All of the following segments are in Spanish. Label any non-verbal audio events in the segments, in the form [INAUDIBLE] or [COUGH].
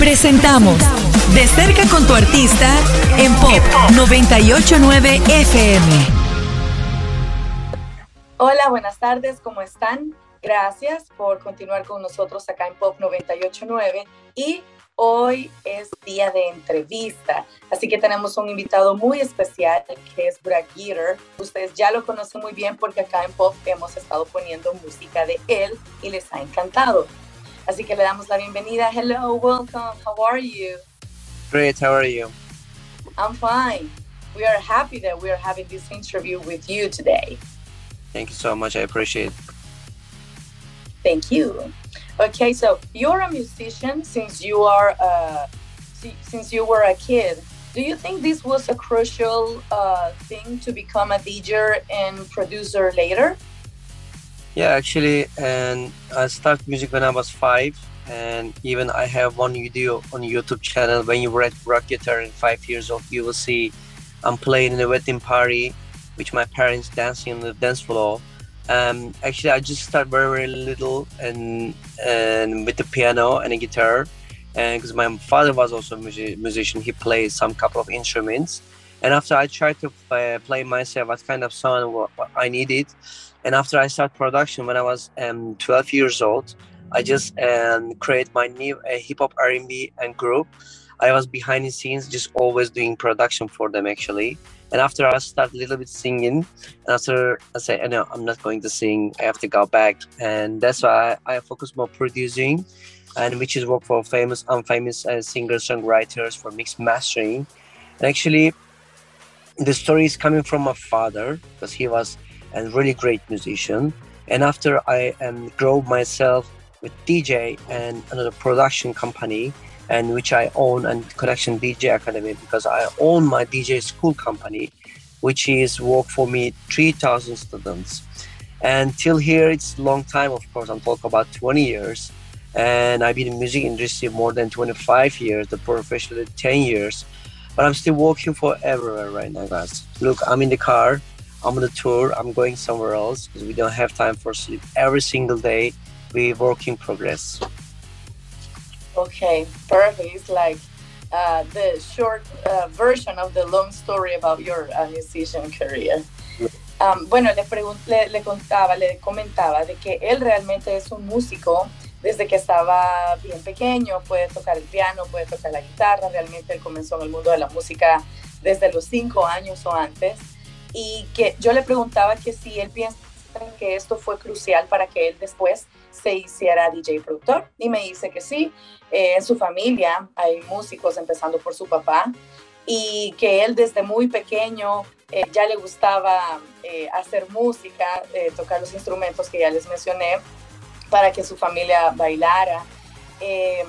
Presentamos De cerca con tu artista en Pop 989 FM. Hola, buenas tardes, ¿cómo están? Gracias por continuar con nosotros acá en Pop 989 y hoy es día de entrevista, así que tenemos un invitado muy especial que es Brad. Ustedes ya lo conocen muy bien porque acá en Pop hemos estado poniendo música de él y les ha encantado. Así que le damos la bienvenida. Hello, welcome. How are you? Great. How are you? I'm fine. We are happy that we are having this interview with you today. Thank you so much. I appreciate it. Thank you. Okay, so you're a musician since you are uh, since you were a kid. Do you think this was a crucial uh, thing to become a DJ and producer later? Yeah, actually, and I started music when I was five, and even I have one video on YouTube channel. When you read rock guitar in five years old, you will see I'm playing in a wedding party with my parents dancing on the dance floor. Um, actually, I just started very very little and and with the piano and a guitar, and because my father was also a musician, he played some couple of instruments. And after I tried to play, play myself, what kind of sound I needed and after I start production when I was um, 12 years old, I just um, create my new uh, hip hop R&B and group. I was behind the scenes, just always doing production for them actually. And after I start a little bit singing, and after I say, no, I'm not going to sing. I have to go back, and that's why I, I focus more producing, and which is work for famous, unfamous uh, singers, songwriters for mixed mastering. And actually, the story is coming from my father because he was and really great musician. And after I um, grow myself with DJ and another production company, and which I own and Connection DJ Academy because I own my DJ school company, which is work for me 3,000 students. And till here, it's long time, of course. I'm talking about 20 years. And I've been in music industry more than 25 years, the professional 10 years. But I'm still working for everywhere right now, guys. Look, I'm in the car I'm on the tour. I'm going somewhere else because we don't have time for sleep. Every single day, we work in progress. Okay, perfect. It's like uh, the short uh, version of the long story about your uh, musician career. Um, bueno, le, le, le, contaba, le comentaba de que él realmente es un músico desde que estaba bien pequeño, puede tocar el piano, puede tocar la guitarra, realmente él comenzó en el mundo de la música desde los cinco años o antes y que yo le preguntaba que si él piensa que esto fue crucial para que él después se hiciera DJ productor y me dice que sí, eh, en su familia hay músicos empezando por su papá y que él desde muy pequeño eh, ya le gustaba eh, hacer música, tocar los instrumentos que ya les mencioné para que su familia bailara. Em,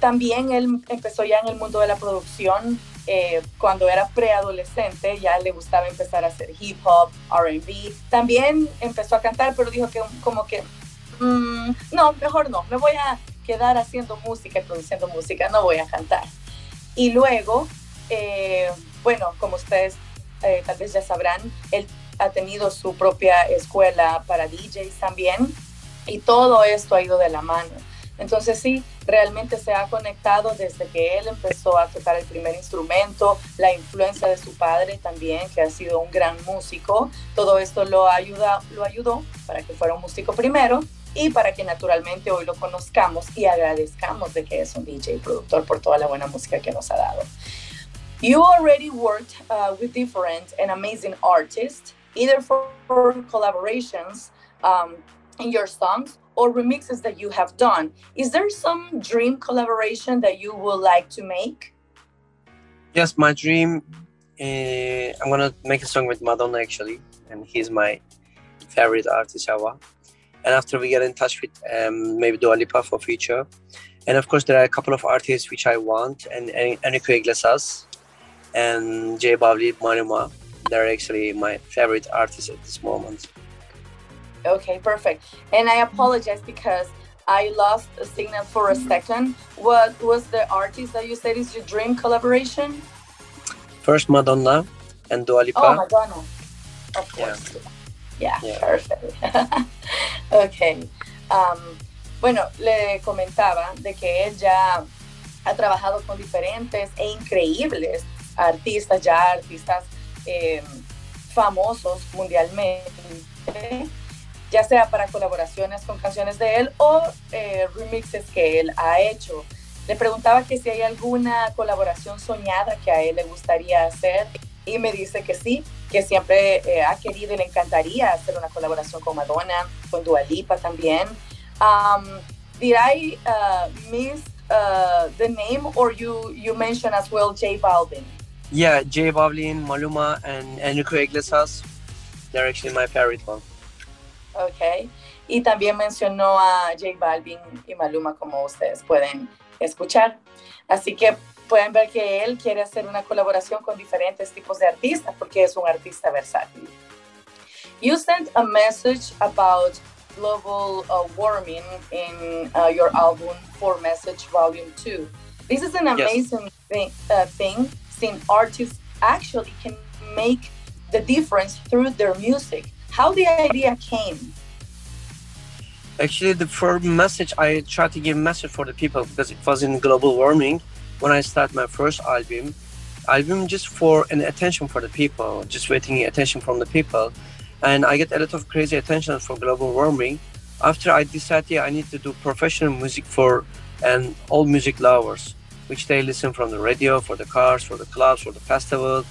también él empezó ya en el mundo de la producción eh, cuando era preadolescente ya le gustaba empezar a hacer hip hop, RB. También empezó a cantar, pero dijo que como que, mm, no, mejor no, me voy a quedar haciendo música y produciendo música, no voy a cantar. Y luego, eh, bueno, como ustedes eh, tal vez ya sabrán, él ha tenido su propia escuela para DJs también y todo esto ha ido de la mano. Entonces sí, realmente se ha conectado desde que él empezó a tocar el primer instrumento, la influencia de su padre también, que ha sido un gran músico. Todo esto lo, ayuda, lo ayudó para que fuera un músico primero y para que naturalmente hoy lo conozcamos y agradezcamos de que es un DJ productor por toda la buena música que nos ha dado. You already worked uh, with different and amazing artists, either for, collaborations um, in your songs or remixes that you have done. Is there some dream collaboration that you would like to make? Yes, my dream. Uh, I'm gonna make a song with Madonna actually, and he's my favorite artist ever. And after we get in touch with um, maybe Dua Lipa for future, and of course there are a couple of artists which I want, and Enrique Iglesias and J Balvin, Manuma. They're actually my favorite artists at this moment. Okay, perfect. And I apologize because I lost a signal for a second. What was the artist that you said is your dream collaboration? First Madonna and Dua Lipa. Oh, Madonna. Of course. Yeah, yeah, yeah. perfect. [LAUGHS] okay. Um, bueno, le comentaba de que él ya ha trabajado con diferentes e increíbles artistas, ya artistas eh, famosos mundialmente, ya sea para colaboraciones con canciones de él o eh, remixes que él ha hecho. Le preguntaba que si hay alguna colaboración soñada que a él le gustaría hacer y me dice que sí, que siempre eh, ha querido y le encantaría hacer una colaboración con Madonna, con Dua Lipa también. Did I uh, miss uh, the name or you, you mentioned as well J Balvin? Yeah, J Balvin, Maluma, and Enrique Iglesias. They're actually my favorite one. Okay. Y también mencionó a J Balvin y Maluma como ustedes pueden escuchar. Así que pueden ver que él quiere hacer una colaboración con diferentes tipos de artistas porque es un artista versátil. You sent a message about global uh, warming in uh, your album For Message Volume 2. This is an amazing yes. thing, uh, thing seeing artists actually can make the difference through their music. How the idea came? Actually, the first message I tried to give message for the people because it was in global warming when I started my first album. Album just for an attention for the people, just waiting attention from the people, and I get a lot of crazy attention for global warming. After I decided I need to do professional music for and all music lovers, which they listen from the radio, for the cars, for the clubs, for the festival,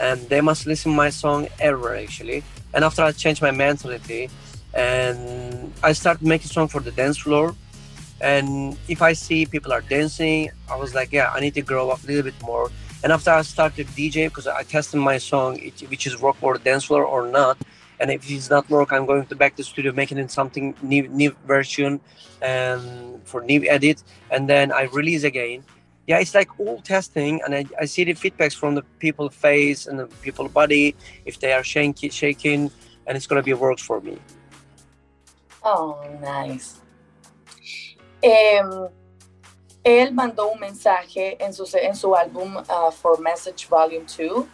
and they must listen my song ever actually. And after I changed my mentality, and I started making song for the dance floor. And if I see people are dancing, I was like, yeah, I need to grow up a little bit more. And after I started DJ, because I tested my song, which is rock for the dance floor or not. And if it's not work, I'm going to back to studio, making it something new, new version, and for new edit, and then I release again. Yeah, it's like all testing, and I, I see the feedbacks from the people face and the people body, if they are shaking, shaking, and it's gonna be works for me. Oh, nice. Eh, él mandó un mensaje en su, en su álbum uh, For Message Volume 2.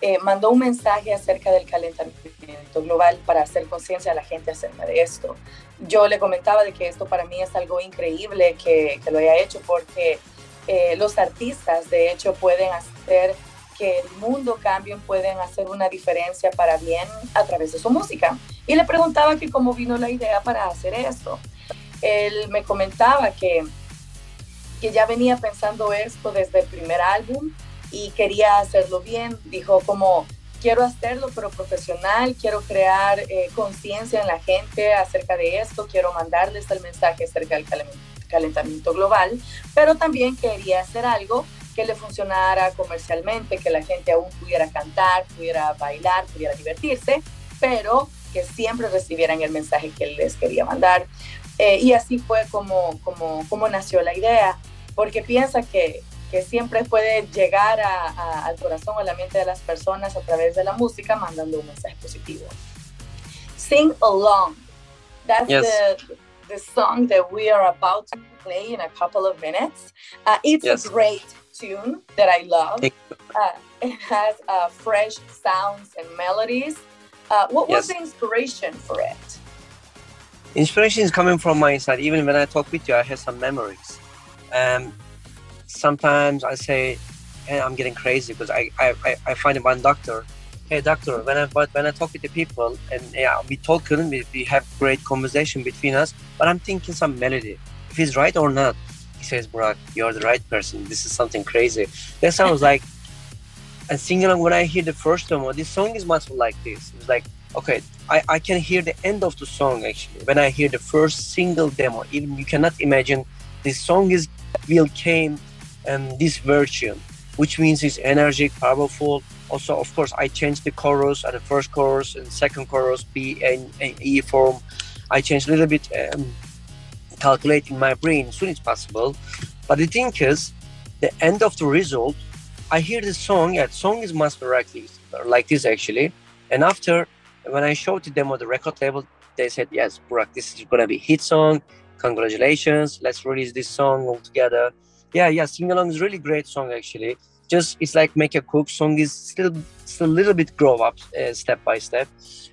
Eh, mandó un mensaje acerca del calentamiento global para hacer conciencia a la gente acerca de esto. Yo le comentaba de que esto para mí es algo increíble que, que lo haya hecho porque eh, los artistas de hecho pueden hacer que el mundo cambie, pueden hacer una diferencia para bien a través de su música. Y le preguntaba que cómo vino la idea para hacer esto. Él me comentaba que, que ya venía pensando esto desde el primer álbum y quería hacerlo bien. Dijo como, quiero hacerlo pero profesional, quiero crear eh, conciencia en la gente acerca de esto, quiero mandarles el mensaje acerca del calentamiento global, pero también quería hacer algo que le funcionara comercialmente, que la gente aún pudiera cantar, pudiera bailar, pudiera divertirse, pero que siempre recibieran el mensaje que él les quería mandar. Eh, y así fue como, como, como nació la idea, porque piensa que, que siempre puede llegar a, al corazón o a la mente de las personas a través de la música mandando un mensaje positivo. Sing Along. That's the, the song that we are about to play in a couple of minutes. Uh, it's a great tune that I love. Uh, it has uh, fresh sounds and melodies. Uh, what yes. was the inspiration for it? Inspiration is coming from my side. Even when I talk with you, I have some memories. Um, sometimes I say, hey, I'm getting crazy because I, I, I find a one doctor. Hey, doctor, when I when I talk with the people and yeah, we talk, we, we have great conversation between us. But I'm thinking some melody, if he's right or not he says, Brock, you're the right person. This is something crazy. That sounds like and singing along when I hear the first demo, this song is much like this. It's like, okay, I, I can hear the end of the song actually. When I hear the first single demo, even you cannot imagine this song is will came and this version, which means it's energetic, powerful. Also, of course, I changed the chorus at the first chorus and second chorus, B and, and E form. I changed a little bit um, calculate in my brain as soon as possible. But the thing is, the end of the result, I hear the song. Yeah, the song is much like this, like this actually. And after, when I showed to them on the record label, they said, "Yes, Burak, this is gonna be hit song. Congratulations, let's release this song all together." Yeah, yeah, sing along is really great song actually. Just it's like make a cook song is still still a little bit grow up uh, step by step,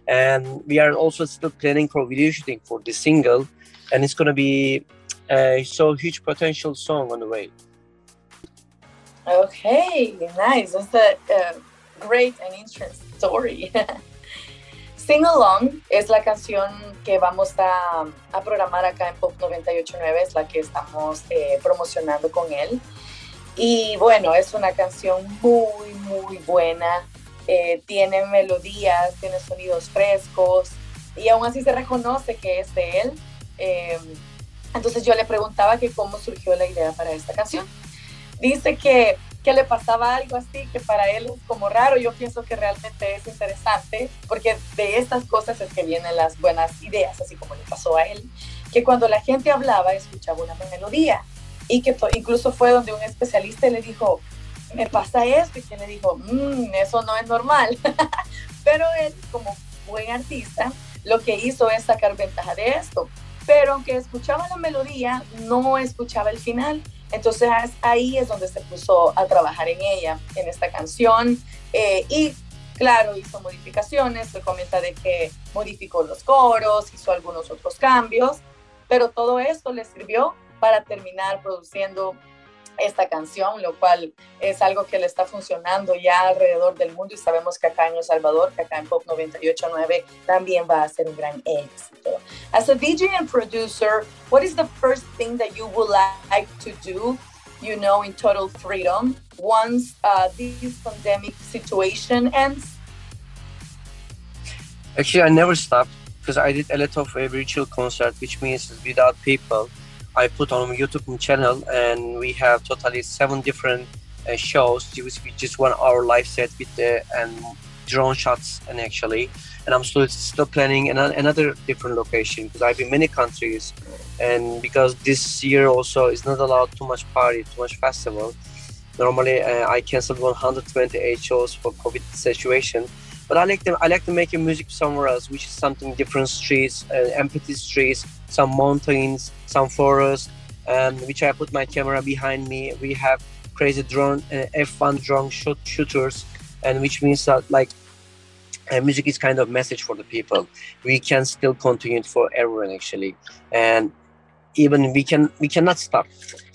and we are also still planning for video shooting for the single and it's going to be a so huge potential song on the way. Okay, nice. That's a, a great and interesting story. [LAUGHS] Sing Along es la canción que vamos a, a, programar acá en Pop 989, es la que estamos eh, promocionando con él. Y bueno, es una canción muy, muy buena. Eh, tiene melodías, tiene sonidos frescos y aún así se reconoce que es de él. Eh, entonces yo le preguntaba que cómo surgió la idea para esta canción. Dice que que le pasaba algo así que para él es como raro. Yo pienso que realmente es interesante porque de estas cosas es que vienen las buenas ideas, así como le pasó a él, que cuando la gente hablaba escuchaba una melodía y que incluso fue donde un especialista le dijo, me pasa esto y que le dijo, mmm, eso no es normal. [LAUGHS] Pero él como buen artista lo que hizo es sacar ventaja de esto. Pero aunque escuchaba la melodía, no escuchaba el final entonces ahí es donde se puso a trabajar en ella, en esta canción. Eh, y claro, hizo modificaciones, se comenta de que modificó los coros, hizo algunos otros cambios, pero todo esto le sirvió para terminar produciendo esta canción, lo cual es algo que le está funcionando ya alrededor del mundo y sabemos que acá en El Salvador, que acá en Pop 98.9 también va a ser un gran éxito. As a DJ and producer, what is the first thing that you would like to do, you know, in total freedom once uh, this pandemic situation ends? Actually, I never stopped because I did a lot of uh, virtual concert, which means without people. I put on YouTube channel, and we have totally seven different uh, shows. With just one hour live set with the and drone shots and actually and i'm still still planning an, another different location because i've been many countries and because this year also is not allowed too much party too much festival. Normally uh, i canceled 128 shows for covid situation but i like to i like to make a music somewhere else which is something different streets uh, empty streets some mountains, some forest, um, which I put my camera behind me. We have crazy drone, uh, F1 drone shoot, shooters, and which means that like uh, music is kind of message for the people. We can still continue it for everyone actually, and even we can we cannot stop.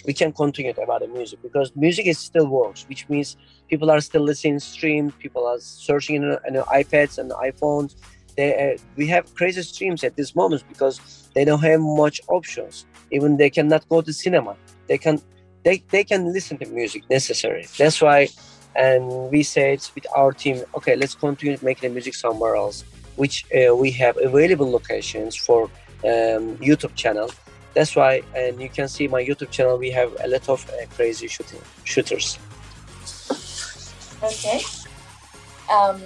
We can continue about the music because music is still works, which means people are still listening streams, people are searching in, iPads and iPhones. They uh, we have crazy streams at this moment because they don't have much options. Even they cannot go to cinema. They can they, they can listen to music necessary. That's why and we said with our team okay let's continue making the music somewhere else which uh, we have available locations for um, youtube channel that's why and you can see my youtube channel we have a lot of uh, crazy shooting shooters okay um,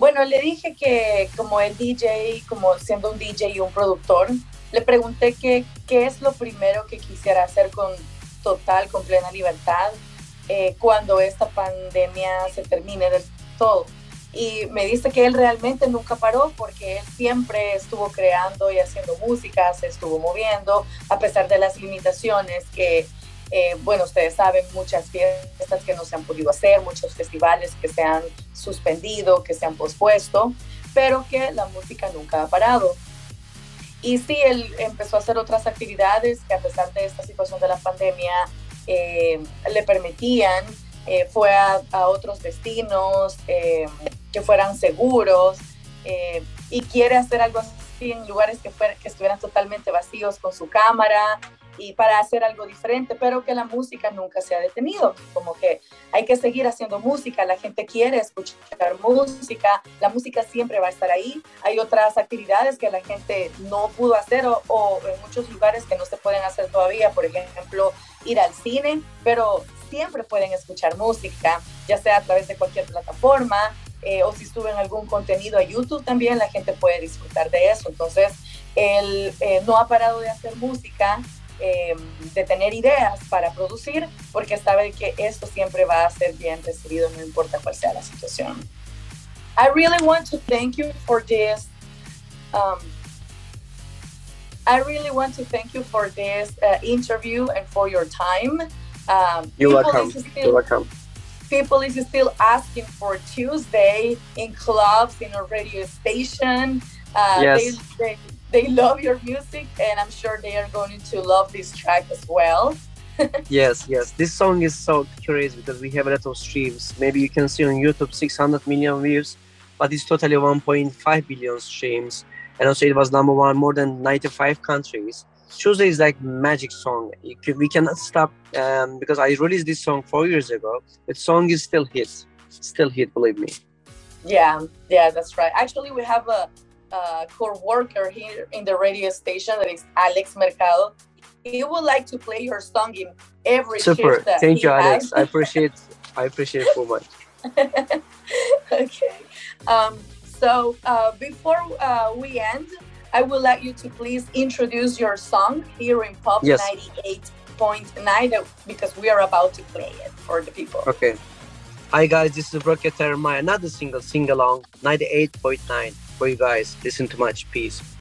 Bueno, le dije que como el DJ, como siendo un DJ y un productor, le pregunté qué es lo primero que quisiera hacer con total, con plena libertad eh, cuando esta pandemia se termine del todo. Y me dice que él realmente nunca paró porque él siempre estuvo creando y haciendo música, se estuvo moviendo, a pesar de las limitaciones que eh, bueno, ustedes saben, muchas fiestas que no se han podido hacer, muchos festivales que se han suspendido, que se han pospuesto, pero que la música nunca ha parado. Y sí, él empezó a hacer otras actividades que a pesar de esta situación de la pandemia eh, le permitían, eh, fue a, otros destinos que fueran seguros y quiere hacer algo así en lugares que, que estuvieran totalmente vacíos con su cámara, y para hacer algo diferente, pero que la música nunca se ha detenido, como que hay que seguir haciendo música, la gente quiere escuchar música, la música siempre va a estar ahí, hay otras actividades que la gente no pudo hacer o, en muchos lugares que no se pueden hacer todavía, por ejemplo, ir al cine, pero siempre pueden escuchar música, ya sea a través de cualquier plataforma, eh, o si suben algún contenido a YouTube también la gente puede disfrutar de eso. Entonces, él eh, no ha parado de hacer música, eh, de tener ideas para producir, porque sabe que esto siempre va a ser bien recibido, no importa cuál sea la situación. I really want to thank you for this. Um, I really want to thank you for this uh, interview and for your time. Um, You're welcome. Still, You're welcome. People is still asking for Tuesday in clubs, in a radio station. Uh, yes. They, they, they love your music, and I'm sure they are going to love this track as well. [LAUGHS] yes, yes. This song is so curious because we have a lot of streams. Maybe you can see on YouTube 600 million views, but it's totally 1.5 billion streams. And also, it was number one more than 95 countries. Tuesday is like magic song. Can, we cannot stop um, because I released this song four years ago. The song is still hit, still hit. Believe me. Yeah, yeah, that's right. Actually, we have a, a core worker here in the radio station that is Alex Mercado. He would like to play your song in every super. Thank you, has. Alex. I appreciate. I appreciate so much. [LAUGHS] okay. Um, so uh, before uh, we end, I would like you to please introduce your song here in Pop yes. 98.9 because we are about to play it for the people. Okay. Hi guys, this is Rocketeer my another single sing along 98.9 for you guys. Listen to much. Peace.